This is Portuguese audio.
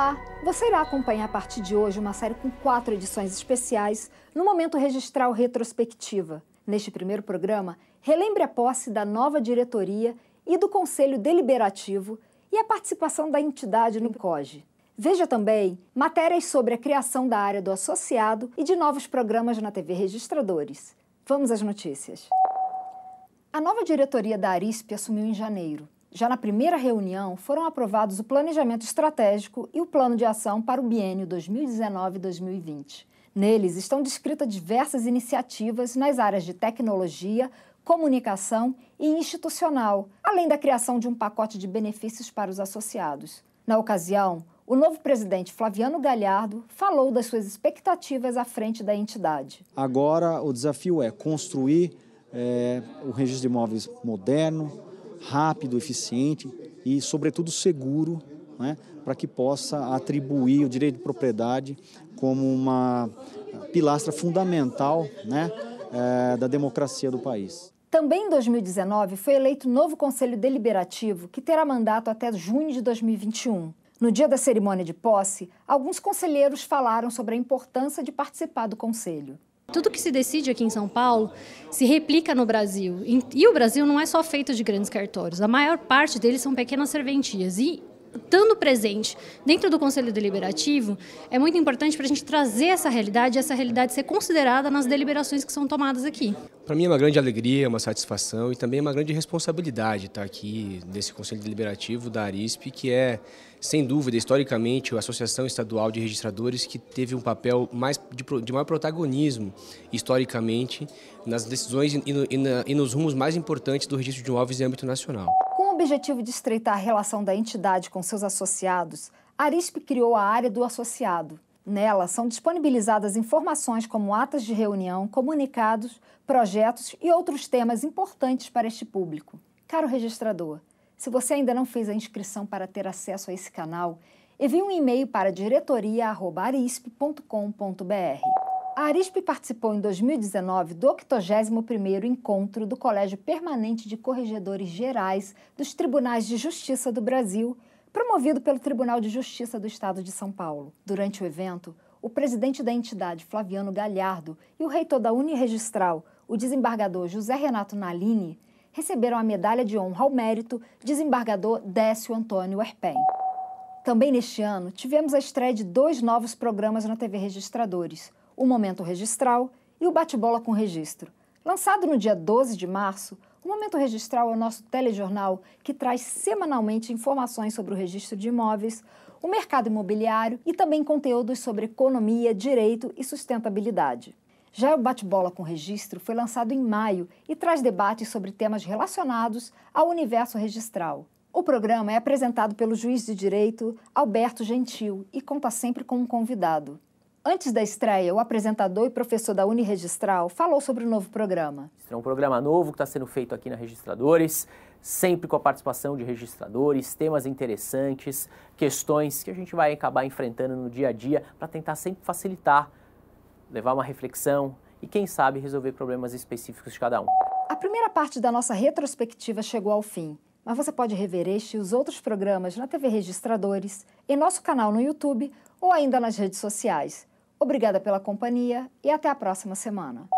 Olá! Você irá acompanhar a partir de hoje uma série com quatro edições especiais no Momento Registral Retrospectiva. Neste primeiro programa, relembre a posse da nova diretoria e do Conselho Deliberativo e a participação da entidade no COGE. Veja também matérias sobre a criação da área do associado e de novos programas na TV Registradores. Vamos às notícias. A nova diretoria da Arisp assumiu em janeiro. Já na primeira reunião, foram aprovados o Planejamento Estratégico e o Plano de Ação para o biênio 2019-2020. Neles estão descritas diversas iniciativas nas áreas de tecnologia, comunicação e institucional, além da criação de um pacote de benefícios para os associados. Na ocasião, o novo presidente Flaviano Galhardo falou das suas expectativas à frente da entidade. Agora, o desafio é construir é, o registro de imóveis moderno, rápido, eficiente e, sobretudo, seguro, né, para que possa atribuir o direito de propriedade como uma pilastra fundamental né, é, da democracia do país. Também em 2019 foi eleito novo Conselho Deliberativo, que terá mandato até junho de 2021. No dia da cerimônia de posse, alguns conselheiros falaram sobre a importância de participar do Conselho. Tudo que se decide aqui em São Paulo se replica no Brasil. E o Brasil não é só feito de grandes cartórios. A maior parte deles são pequenas serventias. E estando presente dentro do Conselho Deliberativo, é muito importante para a gente trazer essa realidade essa realidade ser considerada nas deliberações que são tomadas aqui. Para mim é uma grande alegria, uma satisfação e também uma grande responsabilidade estar aqui nesse Conselho Deliberativo da Arisp, que é, sem dúvida, historicamente, a Associação Estadual de Registradores que teve um papel mais de, de maior protagonismo, historicamente, nas decisões e, e, na, e nos rumos mais importantes do registro de imóveis em âmbito nacional objetivo de estreitar a relação da entidade com seus associados, a Arisp criou a área do associado. Nela são disponibilizadas informações como atas de reunião, comunicados, projetos e outros temas importantes para este público. Caro registrador, se você ainda não fez a inscrição para ter acesso a esse canal, envie um e-mail para diretoria.arisp.com.br. A Arisp participou em 2019 do 81º Encontro do Colégio Permanente de Corregedores Gerais dos Tribunais de Justiça do Brasil, promovido pelo Tribunal de Justiça do Estado de São Paulo. Durante o evento, o presidente da entidade, Flaviano Galhardo, e o reitor da Uniregistral, o desembargador José Renato Nalini, receberam a medalha de honra ao mérito desembargador Décio Antônio Erpen. Também neste ano, tivemos a estreia de dois novos programas na TV Registradores, o Momento Registral e o Bate-Bola com Registro. Lançado no dia 12 de março, o Momento Registral é o nosso telejornal que traz semanalmente informações sobre o registro de imóveis, o mercado imobiliário e também conteúdos sobre economia, direito e sustentabilidade. Já o Bate-Bola com Registro foi lançado em maio e traz debates sobre temas relacionados ao universo registral. O programa é apresentado pelo juiz de direito Alberto Gentil e conta sempre com um convidado. Antes da estreia, o apresentador e professor da Uniregistral falou sobre o novo programa. É um programa novo que está sendo feito aqui na Registradores, sempre com a participação de registradores, temas interessantes, questões que a gente vai acabar enfrentando no dia a dia para tentar sempre facilitar, levar uma reflexão e, quem sabe, resolver problemas específicos de cada um. A primeira parte da nossa retrospectiva chegou ao fim, mas você pode rever este e os outros programas na TV Registradores, em nosso canal no YouTube ou ainda nas redes sociais. Obrigada pela companhia e até a próxima semana.